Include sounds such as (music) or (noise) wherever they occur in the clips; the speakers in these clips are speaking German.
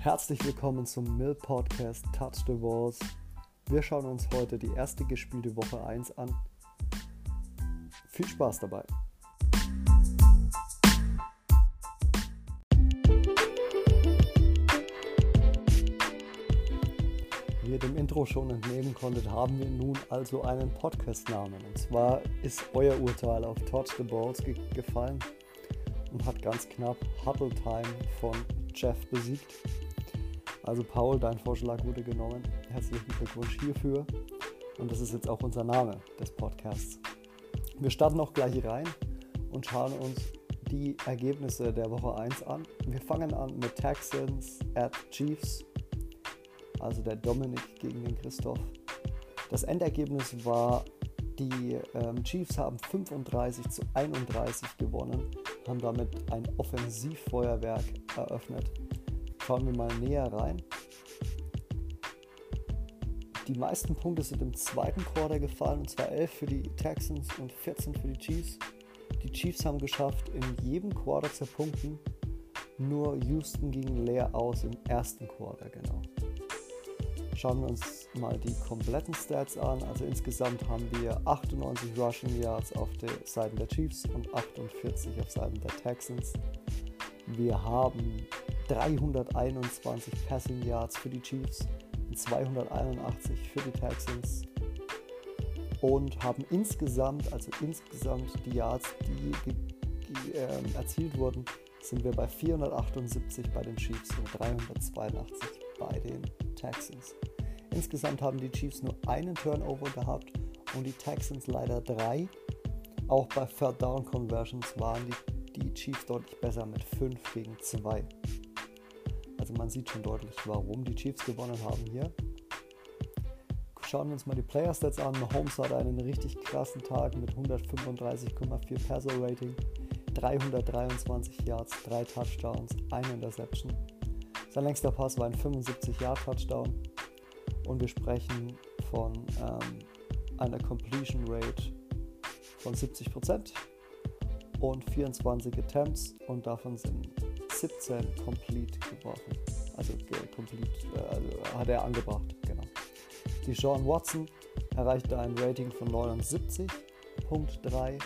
Herzlich willkommen zum Mill Podcast Touch the Walls. Wir schauen uns heute die erste gespielte Woche 1 an. Viel Spaß dabei! Wie ihr dem Intro schon entnehmen konntet, haben wir nun also einen Podcast-Namen. Und zwar ist euer Urteil auf Touch the Balls ge gefallen und hat ganz knapp Huddle Time von Jeff besiegt. Also Paul, dein Vorschlag wurde genommen. Herzlichen Glückwunsch hierfür. Und das ist jetzt auch unser Name des Podcasts. Wir starten auch gleich rein und schauen uns die Ergebnisse der Woche 1 an. Wir fangen an mit Texans at Chiefs, also der Dominik gegen den Christoph. Das Endergebnis war, die ähm, Chiefs haben 35 zu 31 gewonnen, haben damit ein Offensivfeuerwerk eröffnet schauen wir mal näher rein. Die meisten Punkte sind im zweiten Quarter gefallen, und zwar 11 für die Texans und 14 für die Chiefs. Die Chiefs haben geschafft, in jedem Quarter zu punkten. Nur Houston ging leer aus im ersten Quarter, genau. Schauen wir uns mal die kompletten Stats an. Also insgesamt haben wir 98 Rushing Yards auf der Seite der Chiefs und 48 auf Seiten der Texans. Wir haben 321 Passing Yards für die Chiefs und 281 für die Texans und haben insgesamt, also insgesamt die Yards, die, die äh, erzielt wurden, sind wir bei 478 bei den Chiefs und 382 bei den Texans. Insgesamt haben die Chiefs nur einen Turnover gehabt und die Texans leider drei. Auch bei Third Down Conversions waren die, die Chiefs deutlich besser mit 5 gegen 2. Also man sieht schon deutlich, warum die Chiefs gewonnen haben hier. Schauen wir uns mal die Player Stats an. Mahomes hatte einen richtig krassen Tag mit 135,4 Passer Rating, 323 Yards, 3 Touchdowns, 1 Interception. Sein längster Pass war ein 75 Yard Touchdown und wir sprechen von ähm, einer Completion Rate von 70% und 24 Attempts und davon sind 17 complete geworfen. Also complete äh, also hat er angebracht, genau. Die Sean Watson erreichte ein Rating von 79.3,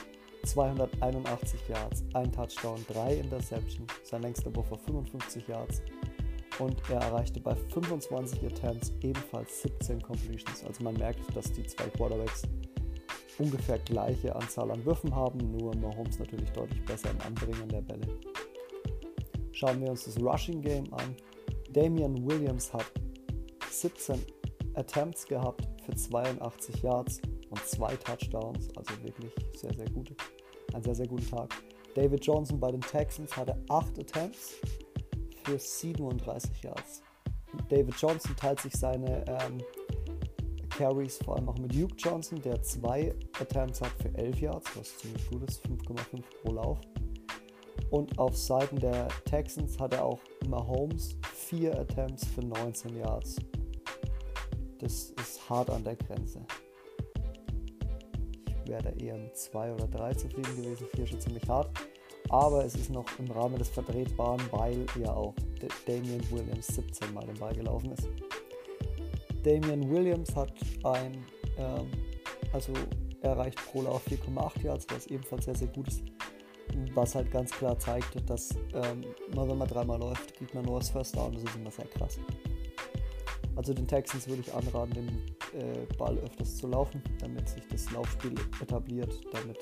281 Yards, ein Touchdown, 3 Interception, sein längster Wurf war 55 Yards und er erreichte bei 25 Attempts ebenfalls 17 Completions. Also man merkt, dass die zwei Quarterbacks ungefähr gleiche Anzahl an Würfen haben, nur Mahomes natürlich deutlich besser im Anbringen der Bälle. Schauen wir uns das Rushing Game an. Damian Williams hat 17 Attempts gehabt für 82 Yards und zwei Touchdowns, also wirklich sehr, sehr gut. Ein sehr, sehr guter Tag. David Johnson bei den Texans hatte 8 Attempts für 37 Yards. David Johnson teilt sich seine ähm, Carries vor allem auch mit Duke Johnson, der zwei Attempts hat für 11 Yards, was ziemlich gut ist, 5,5 pro Lauf. Und auf Seiten der Texans hat er auch Mahomes vier Attempts für 19 Yards. Das ist hart an der Grenze. Ich wäre da eher mit zwei oder drei zufrieden gewesen. Vier schon ziemlich hart. Aber es ist noch im Rahmen des Vertretbaren, weil ja auch Damian Williams 17 Mal den Ball gelaufen ist. Damian Williams hat ein, ähm, also erreicht pro Lauf 4,8 Yards, was ebenfalls sehr, sehr gut ist was halt ganz klar zeigt, dass ähm, wenn man dreimal läuft, kriegt man nur das First Down. Das ist immer sehr krass. Also den Texans würde ich anraten, den äh, Ball öfters zu laufen, damit sich das Laufspiel etabliert, damit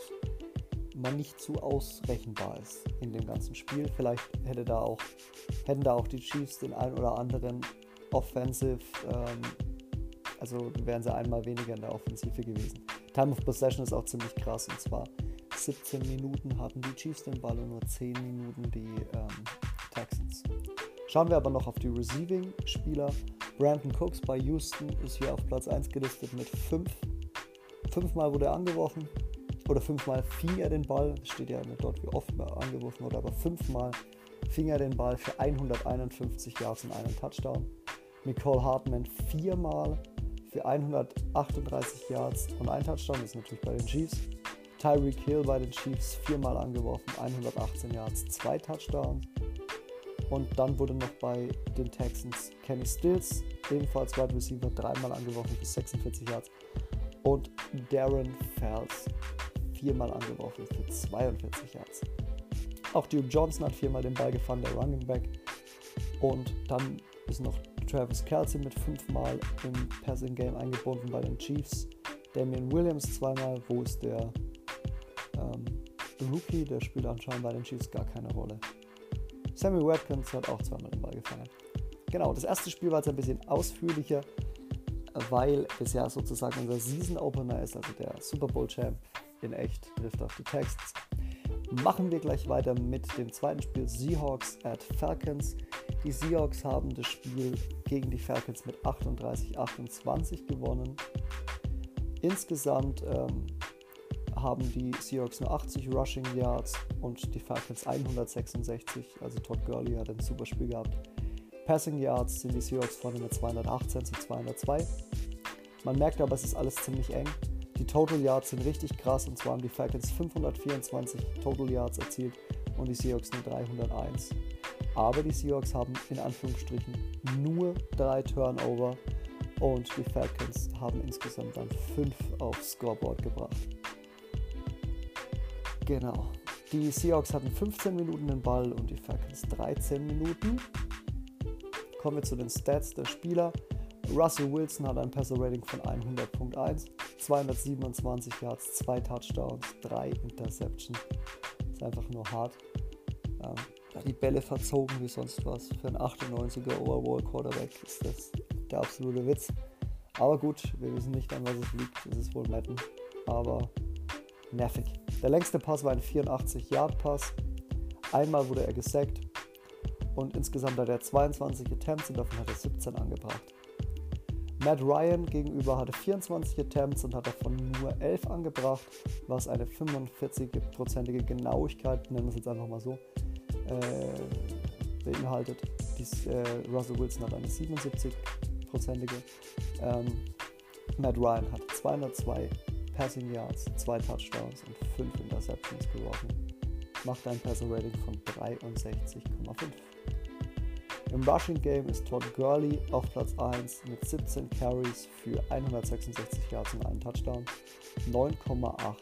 man nicht zu ausrechenbar ist in dem ganzen Spiel. Vielleicht hätte da auch, hätten da auch die Chiefs den einen oder anderen Offensive, ähm, also wären sie einmal weniger in der Offensive gewesen. Time of Possession ist auch ziemlich krass und zwar 17 Minuten hatten die Chiefs den Ball und nur 10 Minuten die ähm, Texans. Schauen wir aber noch auf die Receiving-Spieler. Brandon Cooks bei Houston ist hier auf Platz 1 gelistet mit 5. Fünfmal wurde er angeworfen oder fünfmal fing er den Ball. Steht ja nicht dort, wie oft er angeworfen wurde, aber fünfmal fing er den Ball für 151 Yards und einen Touchdown. Nicole Hartman viermal für 138 Yards und ein Touchdown. Das ist natürlich bei den Chiefs. Tyreek Hill bei den Chiefs viermal angeworfen, 118 Yards, zwei Touchdowns. Und dann wurde noch bei den Texans Kenny Stills, ebenfalls Wide Receiver, dreimal angeworfen für 46 Yards. Und Darren Fells viermal angeworfen für 42 Yards. Auch Duke Johnson hat viermal den Ball gefangen, der Running Back. Und dann ist noch Travis Kelsey mit fünfmal im Passing Game eingebunden bei den Chiefs. Damian Williams zweimal, wo ist der Rookie, der spielt anscheinend bei den Chiefs gar keine Rolle. Sammy Watkins hat auch zweimal den Ball gefangen. Genau, das erste Spiel war jetzt ein bisschen ausführlicher, weil es ja sozusagen unser Season Opener ist, also der Super Bowl Champ in echt trifft auf die Texts. Machen wir gleich weiter mit dem zweiten Spiel Seahawks at Falcons. Die Seahawks haben das Spiel gegen die Falcons mit 38-28 gewonnen. Insgesamt ähm, haben die Seahawks nur 80 Rushing Yards und die Falcons 166. Also Todd Gurley hat ein super Spiel gehabt. Passing Yards sind die Seahawks vorne mit 218 zu 202. Man merkt aber, es ist alles ziemlich eng. Die Total Yards sind richtig krass und zwar haben die Falcons 524 Total Yards erzielt und die Seahawks nur 301. Aber die Seahawks haben in Anführungsstrichen nur drei Turnover und die Falcons haben insgesamt dann fünf aufs Scoreboard gebracht. Genau. Die Seahawks hatten 15 Minuten den Ball und die Falcons 13 Minuten. Kommen wir zu den Stats der Spieler. Russell Wilson hat ein Passer-Rating von 100.1, 227 Yards, 2 Touchdowns, 3 Interceptions. Ist einfach nur hart. Ähm, die Bälle verzogen wie sonst was. Für einen 98er Overall Quarterback ist das der absolute Witz. Aber gut, wir wissen nicht, an was es liegt. Es ist wohl Madden. Aber nervig. Der längste Pass war ein 84-Yard-Pass. Einmal wurde er gesackt und insgesamt hat er 22 Attempts und davon hat er 17 angebracht. Matt Ryan gegenüber hatte 24 Attempts und hat davon nur 11 angebracht, was eine 45-prozentige Genauigkeit, nennen wir es jetzt einfach mal so, äh, beinhaltet. Dies, äh, Russell Wilson hat eine 77-prozentige. Ähm, Matt Ryan hat 202 Passing Yards, 2 Touchdowns und 5 Interceptions geworfen. Macht ein Passing Rating von 63,5. Im Rushing Game ist Todd Gurley auf Platz 1 mit 17 Carries für 166 Yards und einen Touchdown. 9,8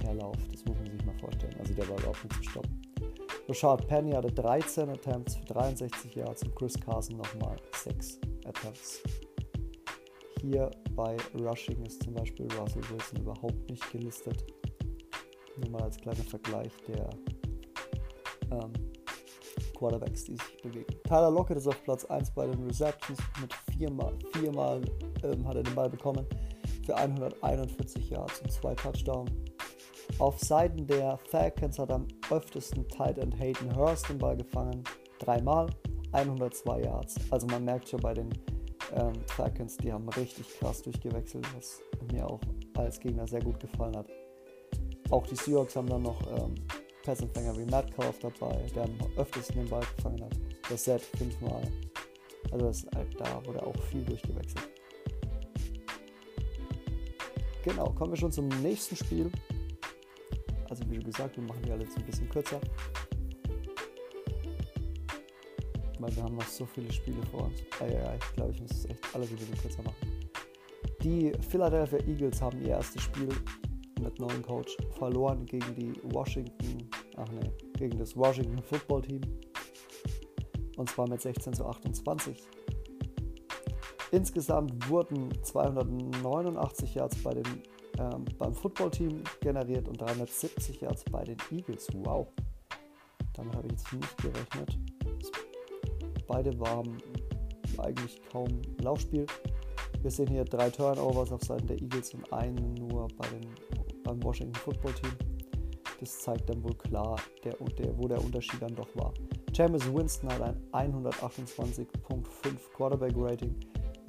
per Lauf, das muss man sich mal vorstellen. Also der war überhaupt nicht zu stoppen. Rashad Penny hatte 13 Attempts für 63 Yards und Chris Carson nochmal 6 Attempts. Hier bei Rushing ist zum Beispiel Russell Wilson überhaupt nicht gelistet. Nur mal als kleiner Vergleich der ähm, Quarterbacks, die sich bewegen. Tyler Lockett ist auf Platz 1 bei den Receptions mit viermal, viermal ähm, hat er den Ball bekommen für 141 Yards und zwei Touchdowns. Auf Seiten der Falcons hat am öftesten Tight End Hayden Hurst den Ball gefangen, dreimal, 102 Yards. Also man merkt schon bei den ähm, Falcons, die haben richtig krass durchgewechselt, was mir auch als Gegner sehr gut gefallen hat. Auch die Seahawks haben dann noch ähm, Passempfänger wie Metcalf dabei, der am öftesten den Ball gefangen hat. Das Set fünfmal. Also das, halt, da wurde auch viel durchgewechselt. Genau, kommen wir schon zum nächsten Spiel. Also wie schon gesagt, wir machen die alle jetzt ein bisschen kürzer. Weil wir haben noch so viele Spiele vor uns. Ja, ich glaube, ich muss es echt alle ein bisschen kürzer machen. Die Philadelphia Eagles haben ihr erstes Spiel mit neuen Coach verloren gegen die Washington, ach nee, gegen das Washington Football Team. Und zwar mit 16 zu 28. Insgesamt wurden 289 Yards bei den, ähm, beim Football-Team generiert und 370 Yards bei den Eagles. Wow. Damit habe ich jetzt nicht gerechnet. Beide waren eigentlich kaum Laufspiel. Wir sehen hier drei Turnovers auf Seiten der Eagles und einen nur bei den beim Washington Football Team. Das zeigt dann wohl klar, der, der, wo der Unterschied dann doch war. James Winston hat ein 128.5 Quarterback Rating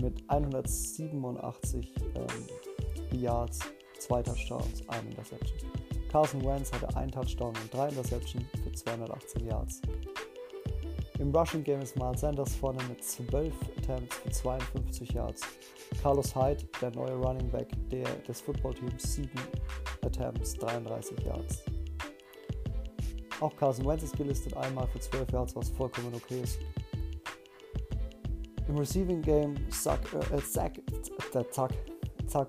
mit 187 ähm, Yards, zwei Touchdowns, ein Interception. Carson Wentz hatte ein Touchdown und drei Interceptions für 218 Yards. Im Rushing Game ist Miles Sanders vorne mit 12 Attempts für 52 Yards. Carlos Hyde, der neue Running Back der, des Footballteams, 7 Attempts, 33 Yards. Auch Carson Wentz ist gelistet, einmal für 12 Yards, was vollkommen okay ist. Im Receiving Game Zach, äh, Zach, Zach,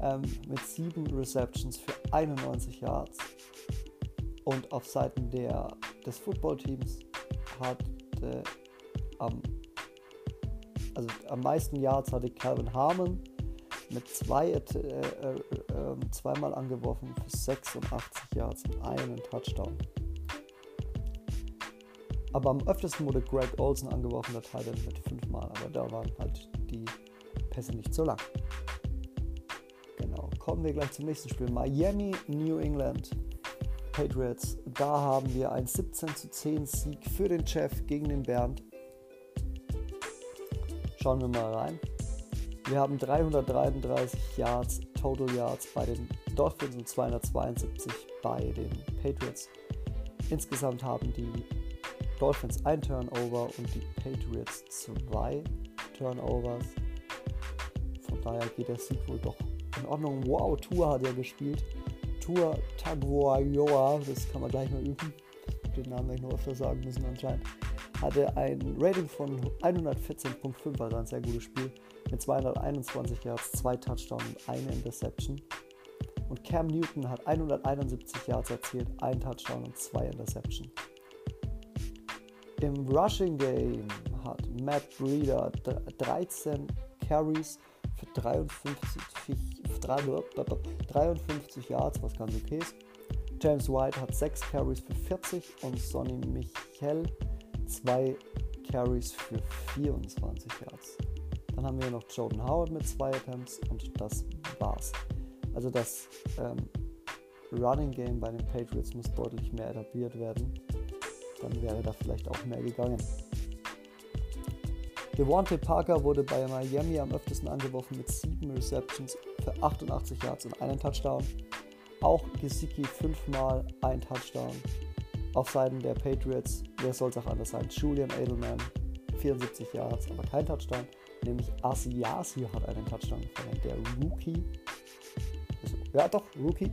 ähm, mit 7 Receptions für 91 Yards. Und auf Seiten der, des Footballteams hat äh, am, also am meisten Yards hatte Calvin Harmon mit zwei, äh, äh, ähm, zweimal angeworfen für 86 Yards und einen Touchdown. Aber am öftesten wurde Greg Olsen angeworfen, der Teil mit fünfmal, aber da waren halt die Pässe nicht so lang. Genau, kommen wir gleich zum nächsten Spiel. Miami, New England Patriots. Da haben wir ein 17 zu 10 Sieg für den Chef gegen den Bernd. Schauen wir mal rein. Wir haben 333 Yards, Total Yards bei den Dolphins und 272 bei den Patriots. Insgesamt haben die Dolphins ein Turnover und die Patriots zwei Turnovers. Von daher geht der Sieg wohl doch in Ordnung. Wow, Tour hat ja gespielt. Tour Taguayoa, das kann man gleich mal üben. Den Namen werde ich noch öfter sagen müssen anscheinend. Hatte ein Rating von 114.5, also ein sehr gutes Spiel. Mit 221 Yards, zwei Touchdowns und eine Interception. Und Cam Newton hat 171 Yards erzielt, ein Touchdown und zwei Interception. Im Rushing Game hat Matt Breeder 13 Carries für 53, 53 Yards, was ganz okay ist. James White hat 6 Carries für 40 und Sonny Michel 2 Carries für 24 Yards. Dann haben wir noch Jordan Howard mit 2 Attempts und das war's. Also das ähm, Running Game bei den Patriots muss deutlich mehr etabliert werden dann wäre da vielleicht auch mehr gegangen. Devontae Parker wurde bei Miami am öftesten angeworfen mit 7 Receptions für 88 Yards und einen Touchdown. Auch Gesicki fünfmal ein Touchdown. Auf Seiten der Patriots, wer soll es auch anders sein? Julian Edelman, 74 Yards, aber kein Touchdown. Nämlich Asiasi hat einen Touchdown gefangen. Der Rookie, also, ja doch, Rookie,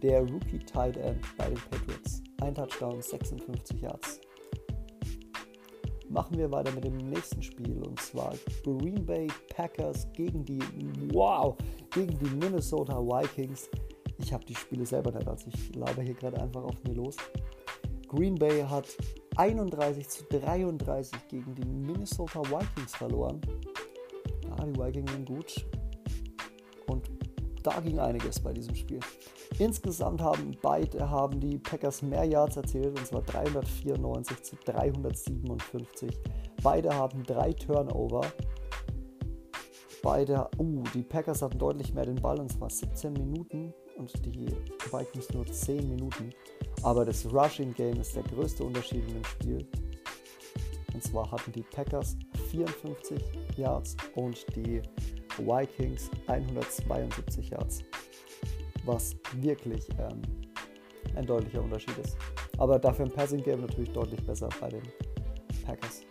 der Rookie Tight End bei den Patriots. Ein Touchdown, 56 Yards. Machen wir weiter mit dem nächsten Spiel und zwar Green Bay Packers gegen die wow, gegen die Minnesota Vikings. Ich habe die Spiele selber nicht, also ich laber hier gerade einfach auf mir los. Green Bay hat 31 zu 33 gegen die Minnesota Vikings verloren. Ja, die Vikings sind gut. Und da ging einiges bei diesem Spiel. Insgesamt haben beide haben die Packers mehr Yards erzählt, und zwar 394 zu 357. Beide haben drei Turnover. Beide, uh, die Packers hatten deutlich mehr den Ball, und zwar 17 Minuten und die Vikings nur 10 Minuten. Aber das Rushing Game ist der größte Unterschied in dem Spiel. Und zwar hatten die Packers 54 Yards und die Vikings 172 Yards was wirklich ähm, ein deutlicher Unterschied ist. Aber dafür im Passing Game natürlich deutlich besser bei den Packers.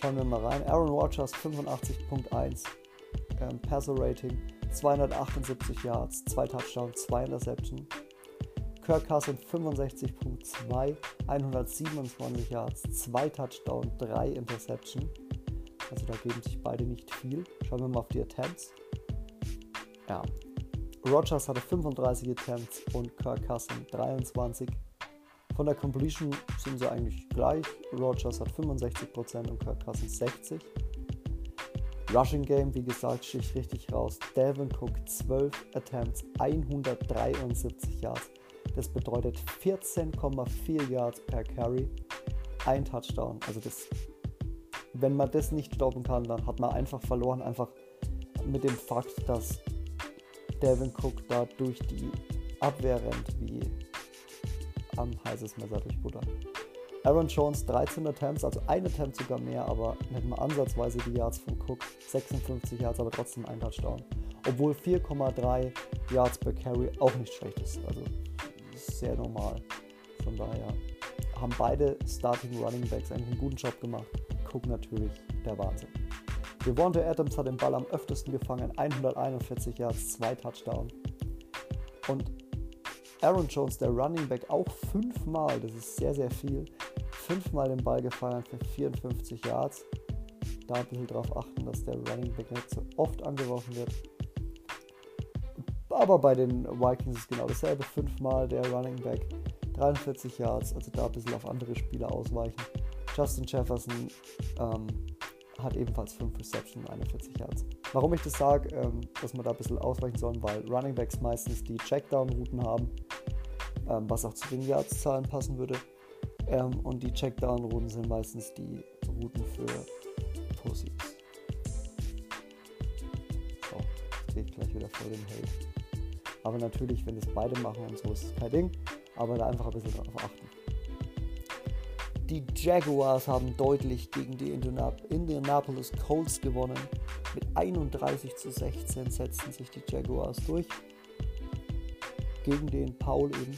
Schauen wir mal rein. Aaron Rodgers 85.1 ähm, Passer Rating, 278 Yards, 2 Touchdowns, 2 Interception. Kirk Cousins 65.2, 127 Yards, 2 Touchdowns, 3 Interception. Also da geben sich beide nicht viel. Schauen wir mal auf die Attempts. Ja, Rogers hatte 35 Attempts und Kirk Cousins 23. Von der Completion sind sie eigentlich gleich. Rogers hat 65% und Kirk Cousins 60. Rushing Game, wie gesagt, sticht richtig raus. Devin Cook 12 Attempts, 173 Yards. Das bedeutet 14,4 Yards per Carry, ein Touchdown. Also das, wenn man das nicht stoppen kann, dann hat man einfach verloren, einfach mit dem Fakt, dass Devin Cook da durch die Abwehr rennt wie am heißes Messer durch Butter. Aaron Jones 13 Attempts, also ein Attempt sogar mehr, aber nicht mal ansatzweise die Yards von Cook. 56 Yards, aber trotzdem ein Touchdown. Obwohl 4,3 Yards per Carry auch nicht schlecht ist. Also sehr normal. Von daher haben beide Starting Running Backs einen guten Job gemacht. Cook natürlich der Wahnsinn. Devonta Adams hat den Ball am öftesten gefangen, 141 Yards, 2 Touchdowns. Und Aaron Jones, der Running Back, auch fünfmal, das ist sehr, sehr viel, fünfmal den Ball gefangen für 54 Yards. da ein bisschen drauf achten, dass der Running Back nicht so oft angeworfen wird. Aber bei den Vikings ist genau dasselbe. Fünfmal der Running Back, 43 Yards, also da ein bisschen auf andere Spieler ausweichen. Justin Jefferson ähm, hat ebenfalls 5 Receptions und 41 Yards. Warum ich das sage, ähm, dass wir da ein bisschen ausweichen sollen, weil Running Backs meistens die Checkdown-Routen haben, ähm, was auch zu den Yards-Zahlen passen würde. Ähm, und die Checkdown-Routen sind meistens die Routen für Pussies. So, gehe ich gleich wieder vor den Hate. Aber natürlich, wenn das beide machen und so, ist es kein Ding. Aber da einfach ein bisschen drauf achten. Die Jaguars haben deutlich gegen die Indianapolis Colts gewonnen. Mit 31 zu 16 setzten sich die Jaguars durch. Gegen den Paul eben.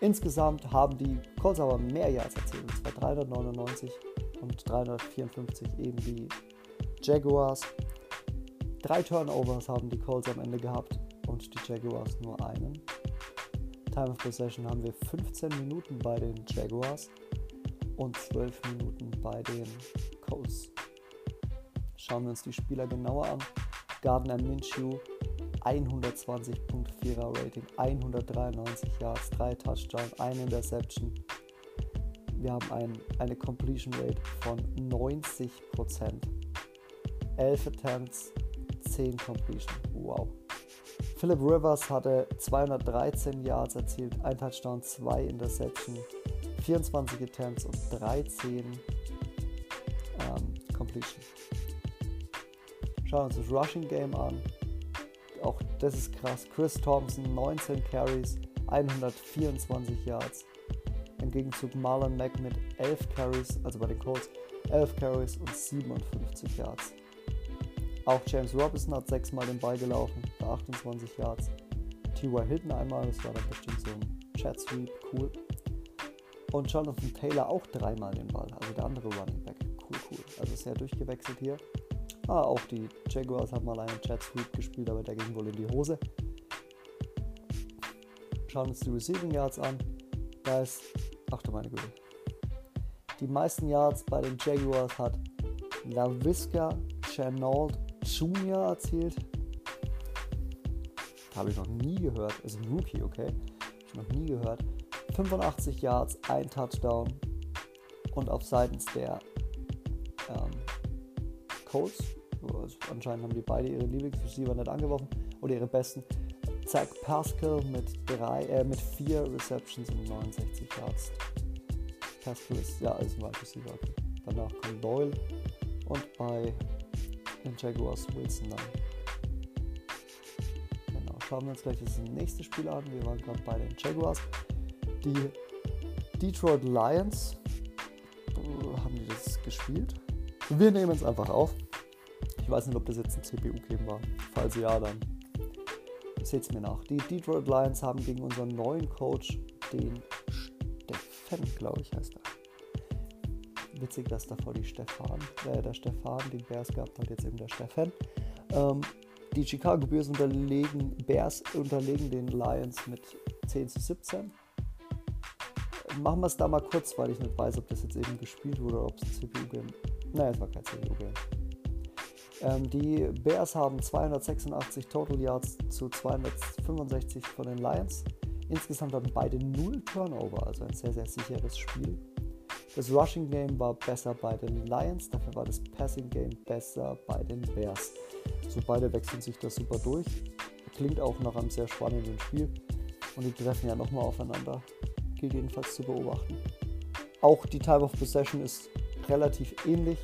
Insgesamt haben die Colts aber mehr Yards erzielt, und zwar 399 und 354 eben die Jaguars. Drei Turnovers haben die Colts am Ende gehabt und die Jaguars nur einen. Time of Possession haben wir 15 Minuten bei den Jaguars und 12 Minuten bei den Colts. Schauen wir uns die Spieler genauer an. Gardner Minshew 120.4er Rating, 193 Yards, 3 Touchdowns, 1 Interception. Wir haben ein, eine Completion Rate von 90%. 11 Attempts, 10 Completion. Wow. Philip Rivers hatte 213 Yards erzielt, 1 Touchdown, 2 Interception, 24 Attempts und 13 ähm, Completion. Schauen wir uns das Rushing Game an auch das ist krass. Chris Thompson, 19 Carries, 124 Yards. Im Gegenzug Marlon Mack mit 11 Carries, also bei den Colts, 11 Carries und 57 Yards. Auch James Robinson hat sechsmal den Ball gelaufen für 28 Yards. T.Y. Hilton einmal, das war dann bestimmt so ein Chat Sweep, cool. Und Jonathan Taylor auch dreimal den Ball, also der andere Running Back. Cool, cool. Also sehr durchgewechselt hier. Ah, auch die Jaguars haben mal einen Jet Sweep gespielt, aber der ging wohl in die Hose. Schauen uns die Receiving Yards an. Da ist, ach du meine Güte. Die meisten Yards bei den Jaguars hat LaVisca Chenault Jr. erzielt. Habe ich noch nie gehört. Ist ein Rookie, okay? Habe ich noch nie gehört. 85 Yards, ein Touchdown. Und auf seitens der ähm, Colts. Also anscheinend haben die beide ihre Lieblingsreceiver nicht angeworfen oder ihre besten. Zach Pascal mit, drei, äh, mit vier Receptions und 69 Yards. Pascal ist ja als Wide Receiver. Okay. Danach kommt Doyle und bei den Jaguars Wilson dann. Genau, schauen wir uns gleich das nächste Spiel an. Wir waren gerade bei den Jaguars. Die Detroit Lions haben die das gespielt. Wir nehmen es einfach auf. Ich weiß nicht, ob das jetzt ein CPU-Game war. Falls ja, dann seht es mir nach. Die Detroit Lions haben gegen unseren neuen Coach, den Stefan, glaube ich, heißt er. Witzig, dass davor die Stefan, äh, der Stefan den Bears gehabt hat, jetzt eben der Stefan. Ähm, die Chicago Bears unterlegen, Bears unterlegen den Lions mit 10 zu 17. Machen wir es da mal kurz, weil ich nicht weiß, ob das jetzt eben gespielt wurde oder ob es ein CPU-Game. Nein, es war kein CPU-Game. Ähm, die Bears haben 286 Total Yards zu 265 von den Lions. Insgesamt hatten beide 0 Turnover, also ein sehr, sehr sicheres Spiel. Das Rushing Game war besser bei den Lions, dafür war das Passing Game besser bei den Bears. So beide wechseln sich das super durch. Klingt auch nach einem sehr spannenden Spiel. Und die treffen ja nochmal aufeinander. Gilt jedenfalls zu beobachten. Auch die Time of Possession ist relativ ähnlich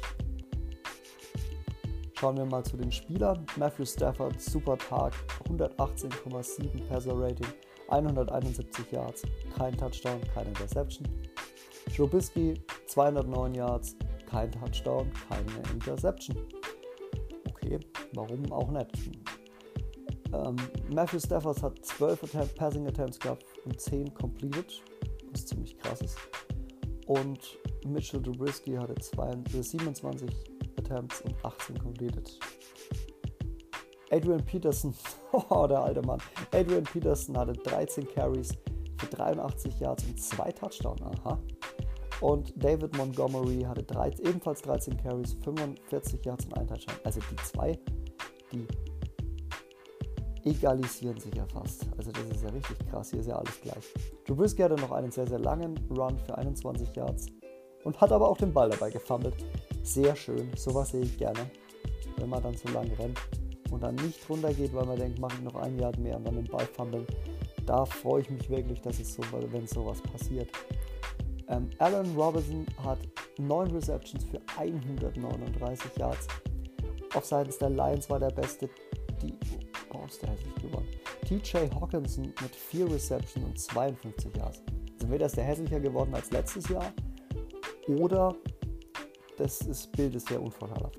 Schauen wir mal zu den Spielern. Matthew Stafford, super Tag, 118,7 Passer Rating, 171 Yards, kein Touchdown, keine Interception. Joe Bisky, 209 Yards, kein Touchdown, keine Interception. Okay, warum auch nicht? Ähm, Matthew Stafford hat 12 Attempt, Passing Attempts gehabt und 10 completed, was ziemlich krass ist. Und Mitchell Trubisky hatte 27 Attempts und 18 completed. Adrian Peterson, (laughs) oh, der alte Mann. Adrian Peterson hatte 13 Carries für 83 Yards und 2 Touchdowns. Aha. Und David Montgomery hatte 13, ebenfalls 13 Carries, 45 Yards und ein Touchdown. Also die zwei, die egalisieren sich ja fast. Also das ist ja richtig krass. Hier ist ja alles gleich. Trubisky hatte noch einen sehr, sehr langen Run für 21 Yards und hat aber auch den Ball dabei gefummelt. Sehr schön. Sowas sehe ich gerne. Wenn man dann so lange rennt und dann nicht runtergeht, weil man denkt, mache ich noch ein Yard mehr und dann den Ball fummeln. Da freue ich mich wirklich, dass es so, wenn sowas passiert. Ähm, Allen Robinson hat 9 Receptions für 139 Yards. Auf seitens der Lions war der beste. Die, ist der hässlich gewonnen. TJ Hawkinson mit 4 Receptions und 52 Yards. Also entweder ist der hässlicher geworden als letztes Jahr oder das ist, Bild ist sehr unvorteilhaft.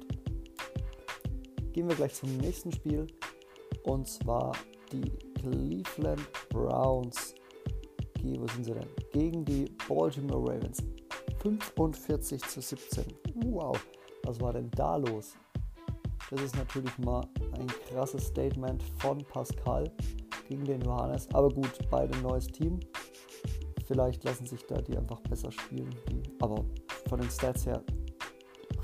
Gehen wir gleich zum nächsten Spiel und zwar die Cleveland Browns. Wo sind sie denn? Gegen die Baltimore Ravens. 45 zu 17. Wow, was war denn da los? Das ist natürlich mal ein krasses Statement von Pascal gegen den Johannes. Aber gut, beide neues Team. Vielleicht lassen sich da die einfach besser spielen. Aber von den Stats her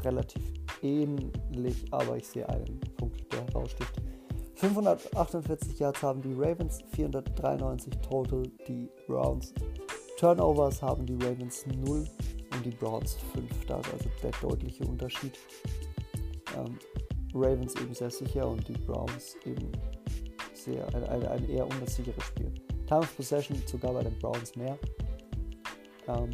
relativ ähnlich. Aber ich sehe einen Punkt, der heraussticht. 548 Yards haben die Ravens, 493 total die Browns. Turnovers haben die Ravens 0 und die Browns 5. Da ist also der deutliche Unterschied. Ähm, Ravens eben sehr sicher und die Browns eben sehr, ein, ein, ein eher unsicheres Spiel. Time of Possession sogar bei den Browns mehr. Ähm,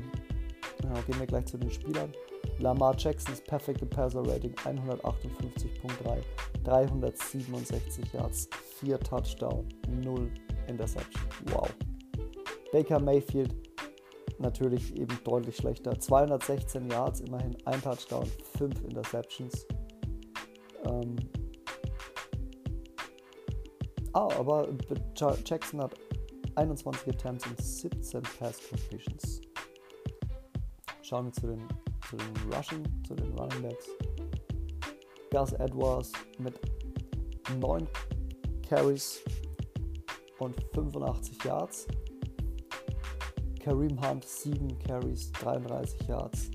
genau, gehen wir gleich zu den Spielern. Lamar Jacksons Perfect Passer Rating 158.3, 367 Yards, 4 Touchdown, 0 Interception. Wow. Baker Mayfield natürlich eben deutlich schlechter. 216 Yards, immerhin ein Touchdown, 5 Interceptions. Ähm ah, aber Jackson hat 21 Attempts und 17 Pass Completions. Schauen wir zu den, zu den Rushing, zu den Running Backs. Gus Edwards mit 9 Carries und 85 Yards. Kareem Hunt 7 Carries, 33 Yards.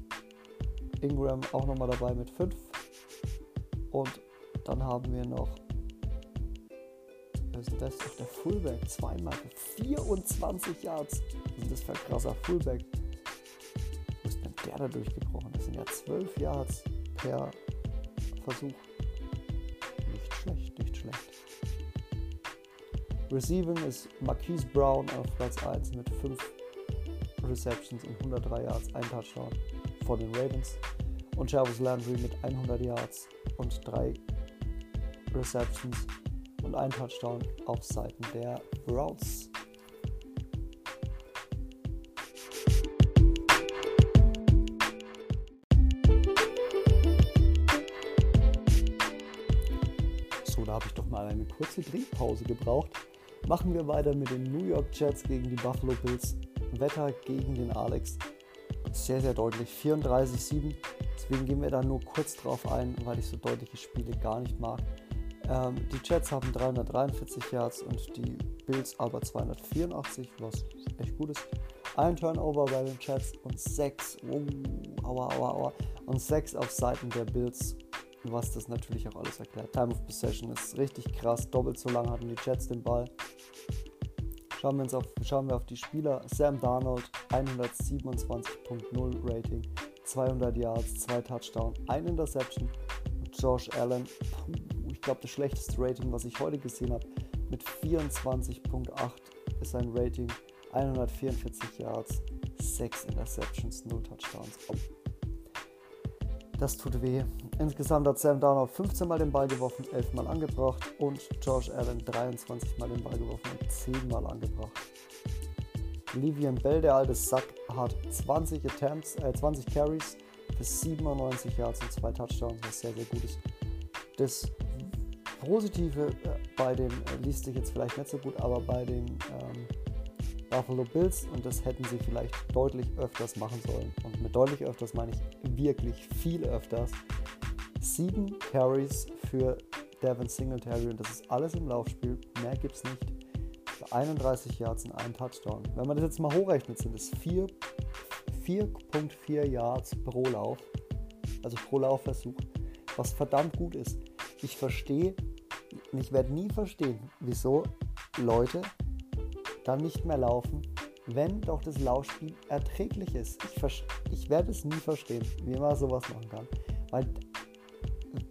Ingram auch nochmal dabei mit 5. Und dann haben wir noch, was ist das? Der Fullback, zweimal für 24 Yards. Ist das für ein krasser Fullback? Wo ist denn der da durchgebrochen? Das sind ja 12 Yards per Versuch. Nicht schlecht, nicht schlecht. Receiving ist Marquise Brown auf Platz 1 mit 5 Receptions und 103 Yards, ein Touchdown vor den Ravens. Und Jarvis Landry mit 100 Yards und 3 Receptions und ein Touchdown auf Seiten der Browns. So, da habe ich doch mal eine kurze Trinkpause gebraucht. Machen wir weiter mit den New York Jets gegen die Buffalo Bills. Wetter gegen den Alex. Sehr, sehr deutlich. 34-7. Deswegen gehen wir da nur kurz drauf ein, weil ich so deutliche Spiele gar nicht mag. Ähm, die Jets haben 343 Yards und die Bills aber 284, was echt gut ist. Ein Turnover bei den Jets und 6, oh, aua, aua, aua, und 6 auf Seiten der Bills, was das natürlich auch alles erklärt. Time of Possession ist richtig krass, doppelt so lang hatten die Jets den Ball. Schauen wir, uns auf, schauen wir auf die Spieler. Sam Darnold, 127.0 Rating, 200 Yards, 2 Touchdown, 1 Interception. Josh Allen, ich glaube das schlechteste Rating, was ich heute gesehen habe, mit 24.8 ist sein Rating, 144 Yards, 6 Interceptions, 0 Touchdowns. Das tut weh. Insgesamt hat Sam Darnold 15 Mal den Ball geworfen, 11 Mal angebracht und Josh Allen 23 Mal den Ball geworfen und 10 Mal angebracht. Livian Bell, der alte Sack, hat 20 Attempts, äh, 20 Carries für 97 Yards und 2 Touchdowns, was sehr, sehr gut ist. Das Positive äh, bei dem, äh, liest sich jetzt vielleicht nicht so gut, aber bei den ähm, Buffalo Bills und das hätten sie vielleicht deutlich öfters machen sollen. Und mit deutlich öfters meine ich wirklich viel öfters. Sieben Carries für Devin Singletary und das ist alles im Laufspiel. Mehr gibt es nicht. Für 31 Yards und einen Touchdown. Wenn man das jetzt mal hochrechnet, sind es vier, 4.4 Yards pro Lauf, also pro Laufversuch, was verdammt gut ist. Ich verstehe, ich werde nie verstehen, wieso Leute dann nicht mehr laufen, wenn doch das Laufspiel erträglich ist. Ich, ich werde es nie verstehen, wie man sowas machen kann. Weil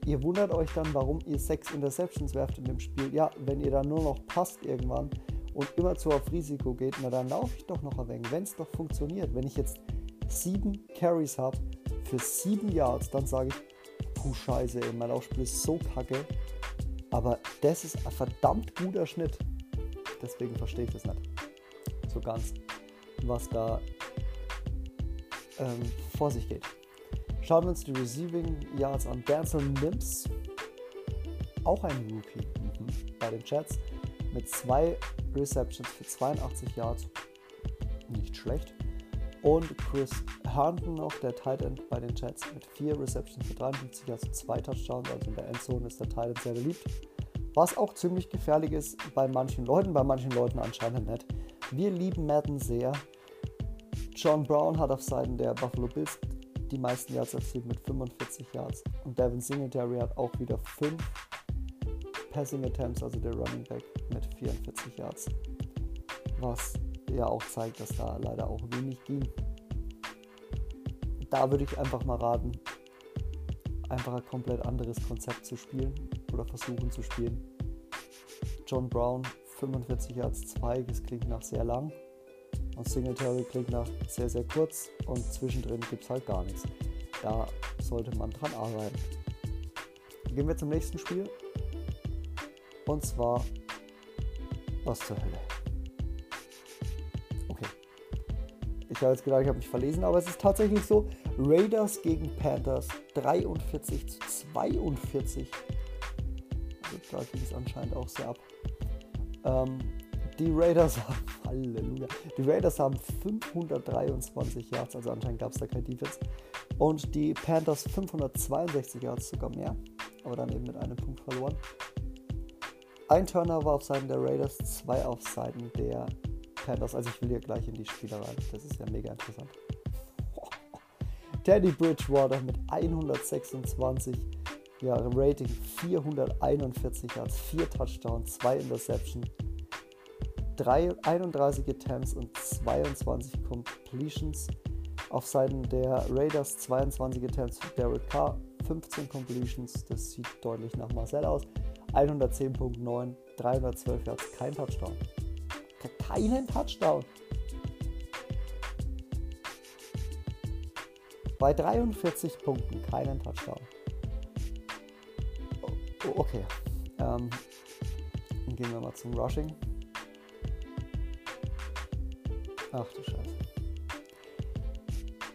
ihr wundert euch dann, warum ihr sechs Interceptions werft in dem Spiel. Ja, wenn ihr dann nur noch passt irgendwann und immer zu auf Risiko geht, na dann laufe ich doch noch ein wenig, wenn es doch funktioniert. Wenn ich jetzt sieben Carries habe für sieben Yards, dann sage ich, puh, scheiße, ey, mein Laufspiel ist so kacke. Aber das ist ein verdammt guter Schnitt. Deswegen verstehe ich das nicht so ganz, was da ähm, vor sich geht. Schauen wir uns die Receiving Yards an. Denzel Nims, auch ein Rookie mhm. bei den Jets, mit zwei Receptions für 82 Yards. Nicht schlecht. Und Chris Herndon noch, der Tight End bei den Jets, mit vier Receptions für 53 Yards, zwei Touchdowns. Also in der Endzone ist der Tight End sehr beliebt. Was auch ziemlich gefährlich ist bei manchen Leuten, bei manchen Leuten anscheinend nicht. Wir lieben Madden sehr. John Brown hat auf Seiten der Buffalo Bills die meisten Yards erzielt mit 45 Yards. Und Devin Singletary hat auch wieder 5 Passing Attempts, also der Running Back, mit 44 Yards. Was ja auch zeigt, dass da leider auch wenig ging. Da würde ich einfach mal raten, einfach ein komplett anderes Konzept zu spielen oder versuchen zu spielen. John Brown 45 Yards 2, das klingt nach sehr lang. Und Singletary klingt nach sehr, sehr kurz und zwischendrin gibt es halt gar nichts. Da sollte man dran arbeiten. Gehen wir zum nächsten Spiel. Und zwar, was zur Hölle? Okay. Ich habe jetzt gedacht, ich habe mich verlesen, aber es ist tatsächlich so. Raiders gegen Panthers 43 zu 42. Also da ging es anscheinend auch sehr ab. Ähm, die Raiders (laughs) haben, Halleluja, die Raiders haben 523 Yards, also anscheinend gab es da kein Defense. Und die Panthers 562 Yards, sogar mehr, aber dann eben mit einem Punkt verloren. Ein Turnover auf Seiten der Raiders, zwei auf Seiten der Panthers. Also ich will hier gleich in die Spieler rein. Das ist ja mega interessant. (laughs) Teddy Bridgewater mit 126 Jahre Rating, 441 Yards, 4 Touchdowns, 2 Interception, 3, 31 Attempts und 22 Completions. Auf Seiten der Raiders 22 Attempts für Derek Carr, 15 Completions, das sieht deutlich nach Marcel aus. 110.9, 312 Yards, kein Touchdown. Keinen Touchdown. Bei 43 Punkten keinen Touchdown. Oh, okay. Ähm, dann gehen wir mal zum Rushing. Ach du Scheiße.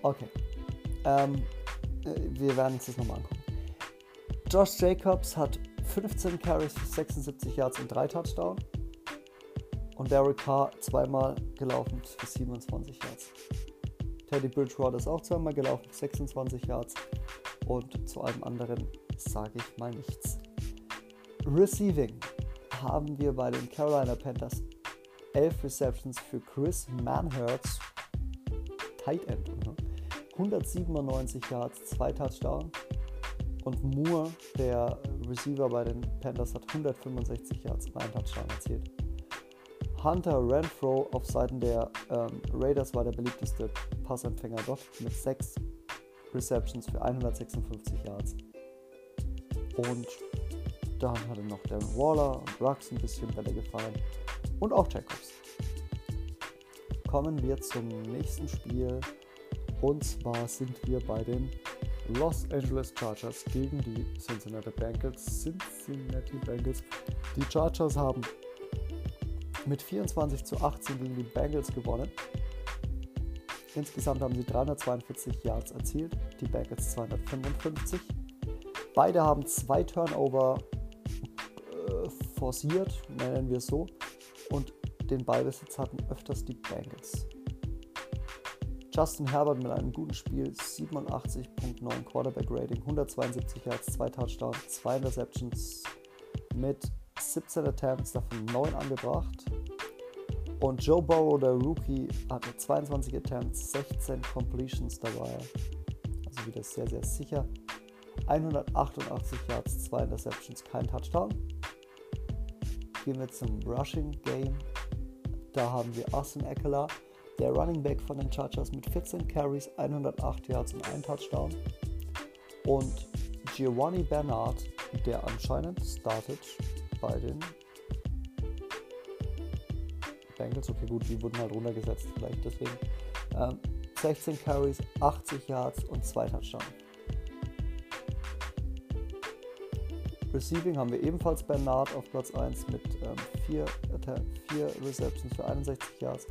Okay. Ähm, äh, wir werden uns das nochmal angucken. Josh Jacobs hat 15 Carries für 76 Yards und 3 Touchdowns. Und Derek Carr zweimal gelaufen für 27 Yards. Teddy Bridgewater ist auch zweimal gelaufen für 26 Yards. Und zu allem anderen sage ich mal nichts. Receiving haben wir bei den Carolina Panthers 11 Receptions für Chris Manhertz, Tight End, 197 Yards, 2 Touchdowns. Und Moore, der Receiver bei den Panthers, hat 165 Yards und einen Touchdown erzielt. Hunter Renfro auf Seiten der ähm, Raiders war der beliebteste Passempfänger dort mit 6 Receptions für 156 Yards. Und dann hatte noch Darren Waller und Rux ein bisschen Bälle gefallen. Und auch Jacobs. Kommen wir zum nächsten Spiel. Und zwar sind wir bei den Los Angeles Chargers gegen die Cincinnati Bengals. Cincinnati Bengals. Die Chargers haben mit 24 zu 18 gegen die Bengals gewonnen. Insgesamt haben sie 342 Yards erzielt, die Bengals 255. Beide haben zwei Turnover forciert, nennen wir es so, und den Ballbesitz hatten öfters die Bengals. Justin Herbert mit einem guten Spiel, 87.9 Quarterback Rating, 172 Yards, 2 Touchdowns, 2 Interceptions mit 17 Attempts, davon 9 angebracht. Und Joe Burrow, der Rookie, hatte 22 Attempts, 16 Completions dabei. Also wieder sehr, sehr sicher. 188 Yards, 2 Interceptions, kein Touchdown. Gehen wir zum Rushing Game. Da haben wir Austin Eckler, der Running Back von den Chargers mit 14 Carries, 108 Yards und 1 Touchdown. Und Giovanni Bernard, der anscheinend startet bei den Bengals. Okay, gut, die wurden halt runtergesetzt, vielleicht deswegen. Ähm, 16 Carries, 80 Yards und 2 Touchdowns. Receiving haben wir ebenfalls Bernard auf Platz 1 mit 4 ähm, Receptions für 61 Yards.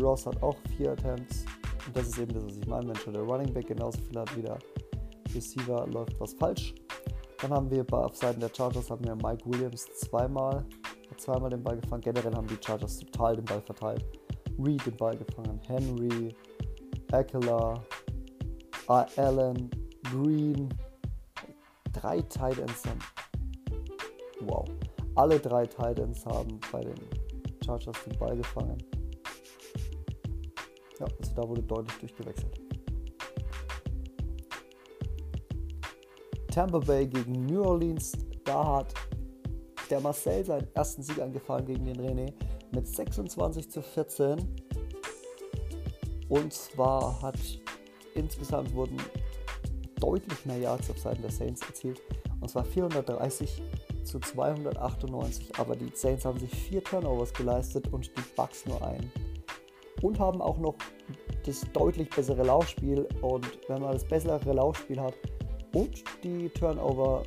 Ross hat auch 4 Attempts. Und das ist eben das, was ich meine. Wenn schon der Running Back genauso viel hat wie der Receiver, läuft was falsch. Dann haben wir auf Seiten der Chargers haben wir Mike Williams zweimal, zweimal den Ball gefangen. Generell haben die Chargers total den Ball verteilt. Reed den Ball gefangen, Henry, Eckler, Allen, Green. Drei Tight Ends haben Wow. Alle drei Titans haben bei den Chargers den Ball gefangen. Ja, also da wurde deutlich durchgewechselt. Tampa Bay gegen New Orleans. Da hat der Marcel seinen ersten Sieg angefahren gegen den René mit 26 zu 14. Und zwar hat insgesamt wurden deutlich mehr Yards auf Seiten der Saints erzielt. Und zwar 430 zu 298, aber die Saints haben sich vier Turnovers geleistet und die Bucks nur einen. Und haben auch noch das deutlich bessere Laufspiel und wenn man das bessere Laufspiel hat und die Turnover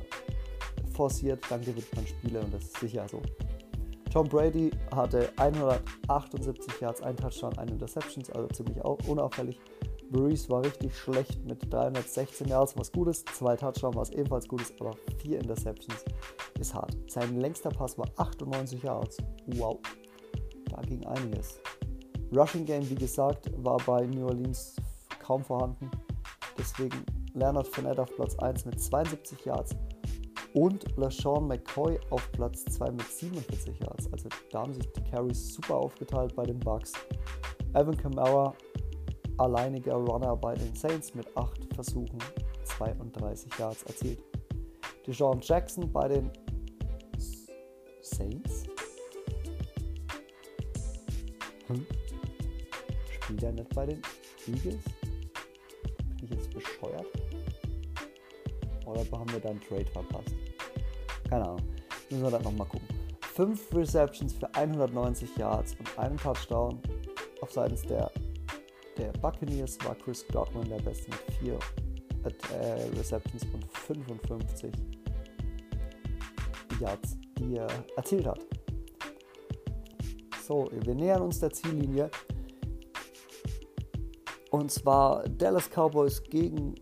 forciert, dann gewinnt man Spiele und das ist sicher so. Tom Brady hatte 178 Yards, ein Touchdown, ein Interceptions, also ziemlich unauffällig. Breeze war richtig schlecht mit 316 Yards, was gut ist. Zwei Touchdowns, was ebenfalls gut ist, aber vier Interceptions ist hart. Sein längster Pass war 98 Yards. Wow, da ging einiges. Rushing Game, wie gesagt, war bei New Orleans kaum vorhanden. Deswegen Leonard Fournette auf Platz 1 mit 72 Yards und LaShawn McCoy auf Platz 2 mit 47 Yards. Also da haben sich die Carries super aufgeteilt bei den Bucks. Evan Kamara alleiniger Runner bei den Saints mit 8 Versuchen 32 Yards erzielt. Deshaun Jackson bei den Saints? Hm? Spielt er nicht bei den Eagles? Bin ich jetzt bescheuert? Oder haben wir da einen Trade verpasst? Keine Ahnung. Müssen wir dann nochmal gucken. 5 Receptions für 190 Yards und einen Touchdown auf Seiten der der Buccaneers war Chris Godwin der Beste mit 4 äh, Receptions und 55 Yards, die er erzielt hat. So, wir nähern uns der Ziellinie. Und zwar Dallas Cowboys gegen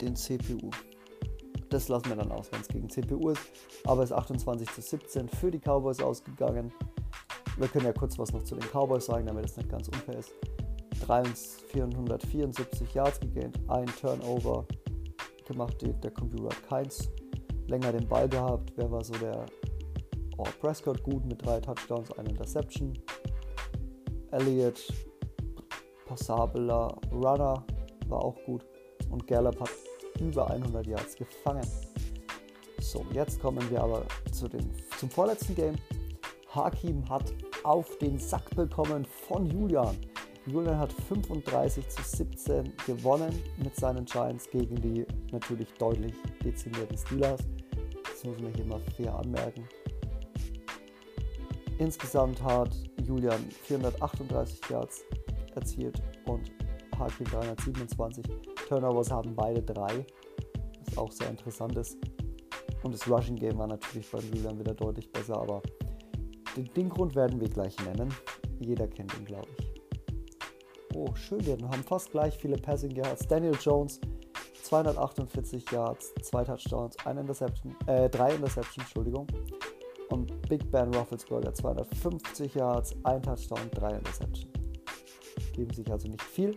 den CPU. Das lassen wir dann aus, wenn es gegen CPU ist. Aber es ist 28 zu 17 für die Cowboys ausgegangen. Wir können ja kurz was noch zu den Cowboys sagen, damit es nicht ganz unfair ist. 474 Yards gegaint, ein Turnover gemacht, der Computer hat keins länger den Ball gehabt. Wer war so der oh, Prescott gut mit drei Touchdowns, eine Interception. Elliott, passabler Runner, war auch gut. Und Gallup hat über 100 Yards gefangen. So, jetzt kommen wir aber zu den, zum vorletzten Game. Hakim hat auf den Sack bekommen von Julian. Julian hat 35 zu 17 gewonnen mit seinen Giants gegen die natürlich deutlich dezimierten Steelers. Das muss man hier mal fair anmerken. Insgesamt hat Julian 438 Yards erzielt und Hakim 327. Turnovers haben beide drei, was auch sehr interessant ist. Und das Rushing Game war natürlich bei Julian wieder deutlich besser, aber den, den Grund werden wir gleich nennen. Jeder kennt ihn, glaube ich. Oh, schön, wir haben fast gleich viele Passing Yards. Daniel Jones, 248 Yards, zwei Touchdowns, eine Interception, äh, drei Interceptions, Entschuldigung. Und Big Ben Roethlisberger, 250 Yards, ein Touchdown, drei Interceptions. Geben sich also nicht viel.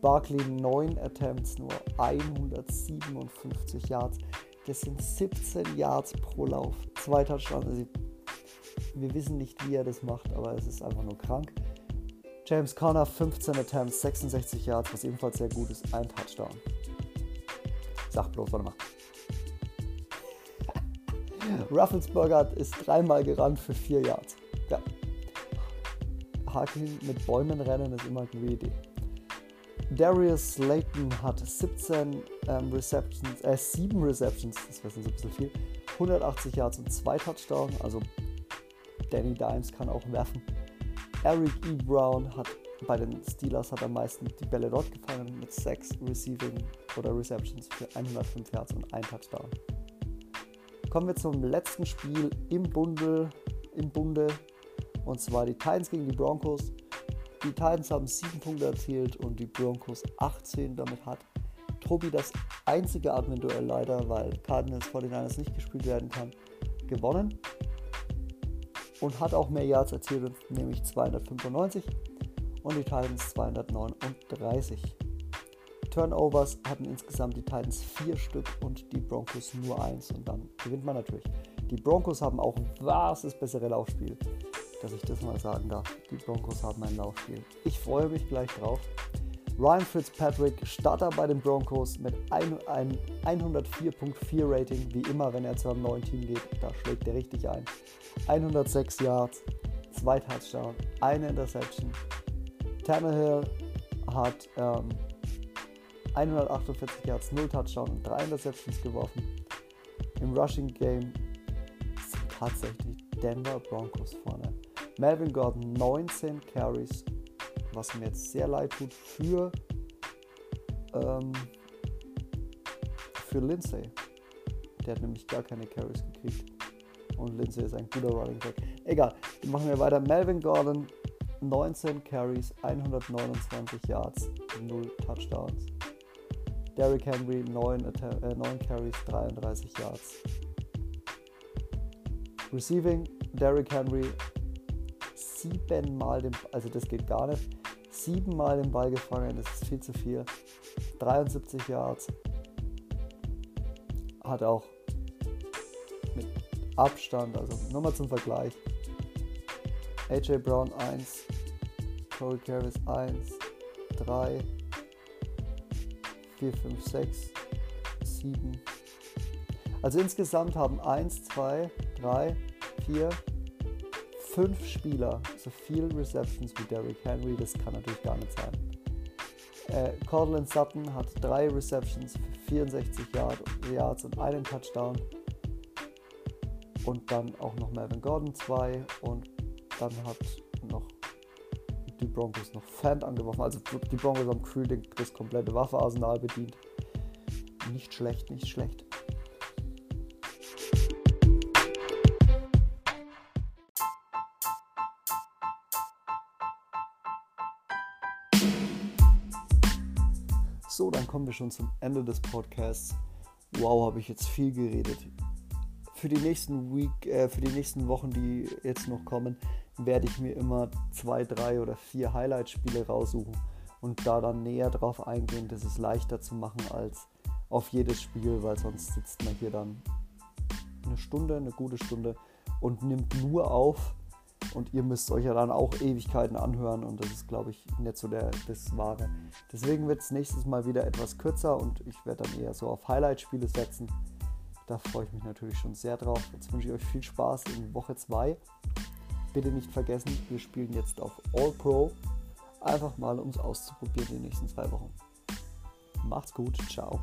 Barkley 9 Attempts, nur 157 Yards. Das sind 17 Yards pro Lauf. Zwei Touchdowns. Also Wir wissen nicht, wie er das macht, aber es ist einfach nur krank. James Conner, 15 Attempts, 66 Yards, was ebenfalls sehr gut ist, ein Touchdown. Sag bloß, warte mal. (laughs) Rufflesburger ist dreimal gerannt für 4 Yards. Ja. Haken mit Bäumen rennen ist immer eine gute Idee. Darius Slayton hat 17 ähm, Receptions, äh, 7 Receptions, das wäre ein bisschen viel, 180 Yards und 2 Touchdowns, also Danny Dimes kann auch werfen. Eric E. Brown hat bei den Steelers hat am meisten die Bälle dort gefangen mit 6 Receiving oder Receptions für 105 Yards und 1 Touchdown. Kommen wir zum letzten Spiel im Bunde, im Bunde und zwar die Titans gegen die Broncos. Die Titans haben 7 Punkte erzielt und die Broncos 18. Damit hat Tobi das einzige Admin-Duell leider, weil Cardinals 49ers nicht gespielt werden kann, gewonnen. Und hat auch mehr Yards erzielt, nämlich 295 und die Titans 239. Turnovers hatten insgesamt die Titans 4 Stück und die Broncos nur 1 und dann gewinnt man natürlich. Die Broncos haben auch ein was bessere Laufspiel dass ich das mal sagen darf. Die Broncos haben ein Laufspiel. Ich freue mich gleich drauf. Ryan Fitzpatrick, Starter bei den Broncos mit ein, ein 104.4 Rating, wie immer, wenn er zu einem neuen Team geht, da schlägt er richtig ein. 106 Yards, 2 Touchdowns, eine Interception. Tannehill hat ähm, 148 Yards, 0 Touchdown und 3 Interceptions geworfen. Im Rushing Game sind tatsächlich Denver Broncos vorne. Melvin Gordon 19 Carries, was mir jetzt sehr leid tut für, ähm, für Lindsay. Der hat nämlich gar keine Carries gekriegt. Und Lindsay ist ein guter Running Back. Egal, machen wir weiter. Melvin Gordon 19 Carries, 129 Yards, 0 Touchdowns. Derrick Henry 9, äh, 9 Carries, 33 Yards. Receiving Derrick Henry siebenmal den, also das geht gar nicht, siebenmal den Ball gefangen, das ist viel zu viel. 73 Yards. Hat auch mit Abstand, also nur mal zum Vergleich. AJ Brown 1, Corey Carvis 1, 3, 4, 5, 6, 7. Also insgesamt haben 1, 2, 3, 4, fünf Spieler so viel Receptions wie Derrick Henry, das kann natürlich gar nicht sein. Äh, Cortland Sutton hat drei Receptions für 64 Yard, Yards und einen Touchdown. Und dann auch noch Melvin Gordon zwei und dann hat noch die Broncos noch Fan angeworfen. Also die Broncos haben Crew das komplette Waffenarsenal bedient. Nicht schlecht, nicht schlecht. Wir schon zum Ende des Podcasts. Wow, habe ich jetzt viel geredet. Für die nächsten Week, äh, für die nächsten Wochen, die jetzt noch kommen, werde ich mir immer zwei, drei oder vier Highlight-Spiele raussuchen und da dann näher drauf eingehen. Das ist leichter zu machen als auf jedes Spiel, weil sonst sitzt man hier dann eine Stunde, eine gute Stunde und nimmt nur auf und ihr müsst euch ja dann auch Ewigkeiten anhören und das ist, glaube ich, nicht so der, das Wahre. Deswegen wird es nächstes Mal wieder etwas kürzer und ich werde dann eher so auf Highlight-Spiele setzen. Da freue ich mich natürlich schon sehr drauf. Jetzt wünsche ich euch viel Spaß in Woche 2. Bitte nicht vergessen, wir spielen jetzt auf All Pro. Einfach mal, um es auszuprobieren die nächsten zwei Wochen. Macht's gut, ciao.